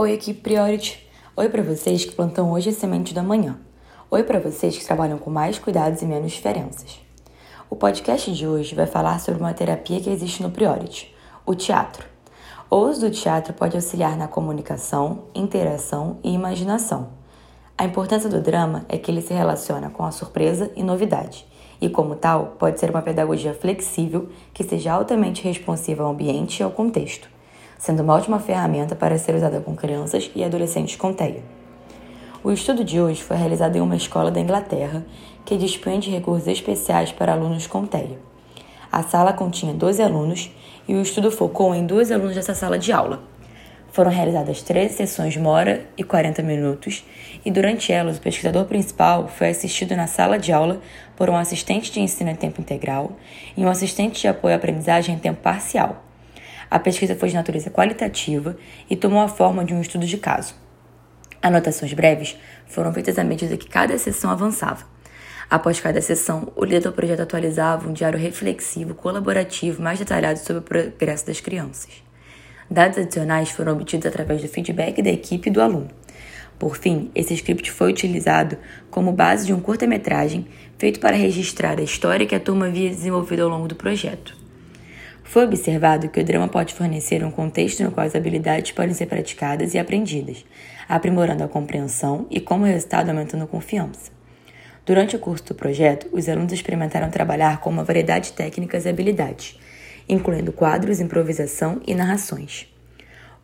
Oi, equipe Priority. Oi para vocês que plantam hoje a semente da manhã. Oi para vocês que trabalham com mais cuidados e menos diferenças. O podcast de hoje vai falar sobre uma terapia que existe no Priority, o teatro. O uso do teatro pode auxiliar na comunicação, interação e imaginação. A importância do drama é que ele se relaciona com a surpresa e novidade, e, como tal, pode ser uma pedagogia flexível que seja altamente responsiva ao ambiente e ao contexto sendo uma ótima ferramenta para ser usada com crianças e adolescentes com TEA. O estudo de hoje foi realizado em uma escola da Inglaterra que dispunha de recursos especiais para alunos com TEA. A sala continha 12 alunos e o estudo focou em dois alunos dessa sala de aula. Foram realizadas 13 sessões de uma hora e 40 minutos e durante elas o pesquisador principal foi assistido na sala de aula por um assistente de ensino em tempo integral e um assistente de apoio à aprendizagem em tempo parcial, a pesquisa foi de natureza qualitativa e tomou a forma de um estudo de caso. Anotações breves foram feitas à medida que cada sessão avançava. Após cada sessão, o líder do projeto atualizava um diário reflexivo, colaborativo, mais detalhado sobre o progresso das crianças. Dados adicionais foram obtidos através do feedback da equipe e do aluno. Por fim, esse script foi utilizado como base de um curta-metragem feito para registrar a história que a turma havia desenvolvido ao longo do projeto. Foi observado que o drama pode fornecer um contexto no qual as habilidades podem ser praticadas e aprendidas, aprimorando a compreensão e, como resultado, aumentando a confiança. Durante o curso do projeto, os alunos experimentaram trabalhar com uma variedade de técnicas e habilidades, incluindo quadros, improvisação e narrações.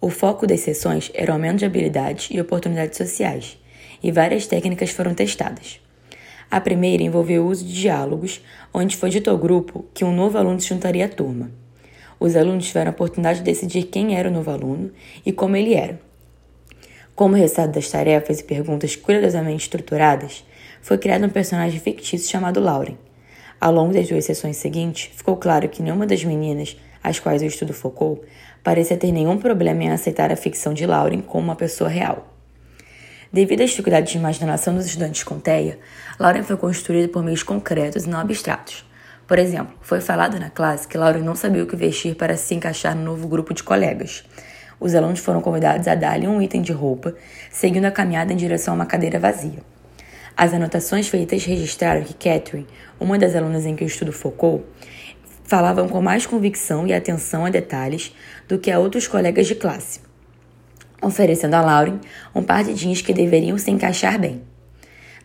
O foco das sessões era o aumento de habilidades e oportunidades sociais, e várias técnicas foram testadas. A primeira envolveu o uso de diálogos, onde foi dito ao grupo que um novo aluno se juntaria à turma. Os alunos tiveram a oportunidade de decidir quem era o novo aluno e como ele era. Como resultado das tarefas e perguntas cuidadosamente estruturadas, foi criado um personagem fictício chamado Lauren. Ao longo das duas sessões seguintes, ficou claro que nenhuma das meninas, às quais o estudo focou, parecia ter nenhum problema em aceitar a ficção de Lauren como uma pessoa real. Devido às dificuldades de imaginação dos estudantes com TEA, Lauren foi construída por meios concretos e não abstratos, por exemplo, foi falado na classe que Laura não sabia o que vestir para se encaixar no novo grupo de colegas. Os alunos foram convidados a dar-lhe um item de roupa, seguindo a caminhada em direção a uma cadeira vazia. As anotações feitas registraram que Catherine, uma das alunas em que o estudo focou, falavam com mais convicção e atenção a detalhes do que a outros colegas de classe, oferecendo a Lauren um par de jeans que deveriam se encaixar bem.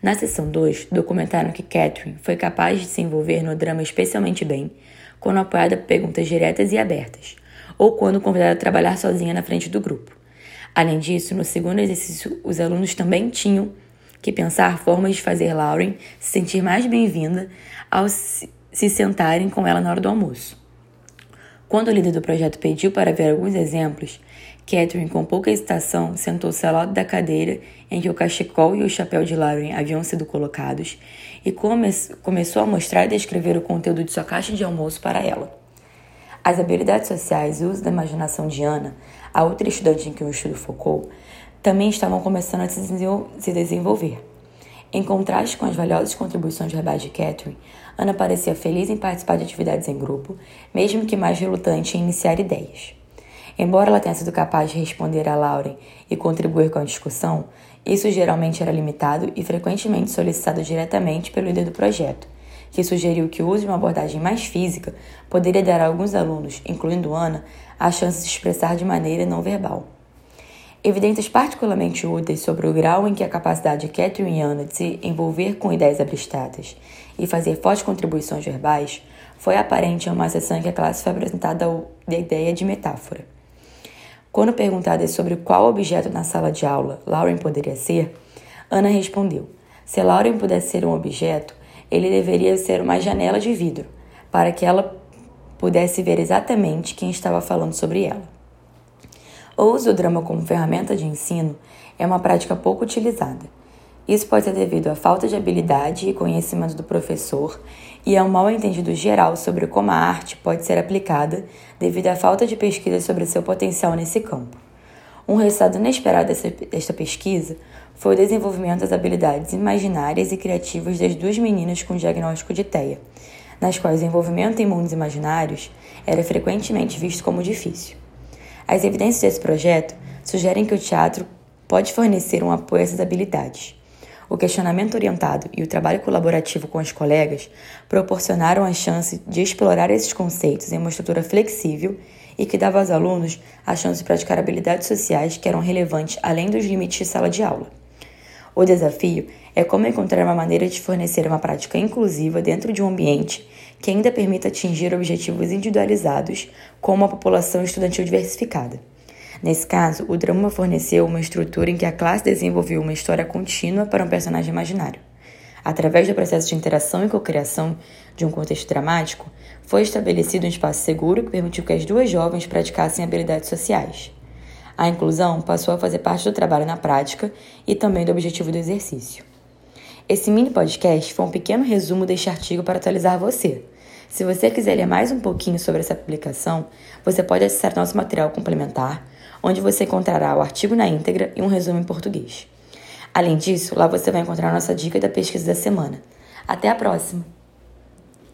Na seção 2, documentaram que Catherine foi capaz de se envolver no drama especialmente bem quando apoiada por perguntas diretas e abertas, ou quando convidada a trabalhar sozinha na frente do grupo. Além disso, no segundo exercício, os alunos também tinham que pensar formas de fazer Lauren se sentir mais bem-vinda ao se sentarem com ela na hora do almoço. Quando o líder do projeto pediu para ver alguns exemplos, Catherine, com pouca hesitação, sentou-se ao lado da cadeira em que o cachecol e o chapéu de Lauren haviam sido colocados e come começou a mostrar e descrever o conteúdo de sua caixa de almoço para ela. As habilidades sociais e o uso da imaginação de Ana, a outra estudante em que o estudo focou, também estavam começando a se desenvolver. Em contraste com as valiosas contribuições verbais de Catherine, Ana parecia feliz em participar de atividades em grupo, mesmo que mais relutante em iniciar ideias. Embora ela tenha sido capaz de responder a Lauren e contribuir com a discussão, isso geralmente era limitado e frequentemente solicitado diretamente pelo líder do projeto, que sugeriu que o uso de uma abordagem mais física poderia dar a alguns alunos, incluindo Ana, a chance de expressar de maneira não verbal. Evidências particularmente úteis sobre o grau em que a capacidade de Catherine e Ana de se envolver com ideias abstratas e fazer fortes contribuições verbais foi aparente em uma sessão em que a classe foi apresentada a ideia de metáfora. Quando perguntada sobre qual objeto na sala de aula Lauren poderia ser, Ana respondeu: Se Lauren pudesse ser um objeto, ele deveria ser uma janela de vidro, para que ela pudesse ver exatamente quem estava falando sobre ela. O uso do drama como ferramenta de ensino é uma prática pouco utilizada. Isso pode ser devido à falta de habilidade e conhecimento do professor e a um mal entendido geral sobre como a arte pode ser aplicada devido à falta de pesquisa sobre seu potencial nesse campo. Um resultado inesperado dessa, desta pesquisa foi o desenvolvimento das habilidades imaginárias e criativas das duas meninas com diagnóstico de TEA, nas quais o envolvimento em mundos imaginários era frequentemente visto como difícil. As evidências desse projeto sugerem que o teatro pode fornecer um apoio essas habilidades. O questionamento orientado e o trabalho colaborativo com os colegas proporcionaram a chance de explorar esses conceitos em uma estrutura flexível e que dava aos alunos a chance de praticar habilidades sociais que eram relevantes além dos limites de sala de aula. O desafio é como encontrar uma maneira de fornecer uma prática inclusiva dentro de um ambiente que ainda permita atingir objetivos individualizados com uma população estudantil diversificada. Nesse caso, o drama forneceu uma estrutura em que a classe desenvolveu uma história contínua para um personagem imaginário. Através do processo de interação e cocriação de um contexto dramático, foi estabelecido um espaço seguro que permitiu que as duas jovens praticassem habilidades sociais. A inclusão passou a fazer parte do trabalho na prática e também do objetivo do exercício. Esse mini podcast foi um pequeno resumo deste artigo para atualizar você. Se você quiser ler mais um pouquinho sobre essa publicação, você pode acessar nosso material complementar onde você encontrará o artigo na íntegra e um resumo em português. Além disso, lá você vai encontrar nossa dica da pesquisa da semana. Até a próxima!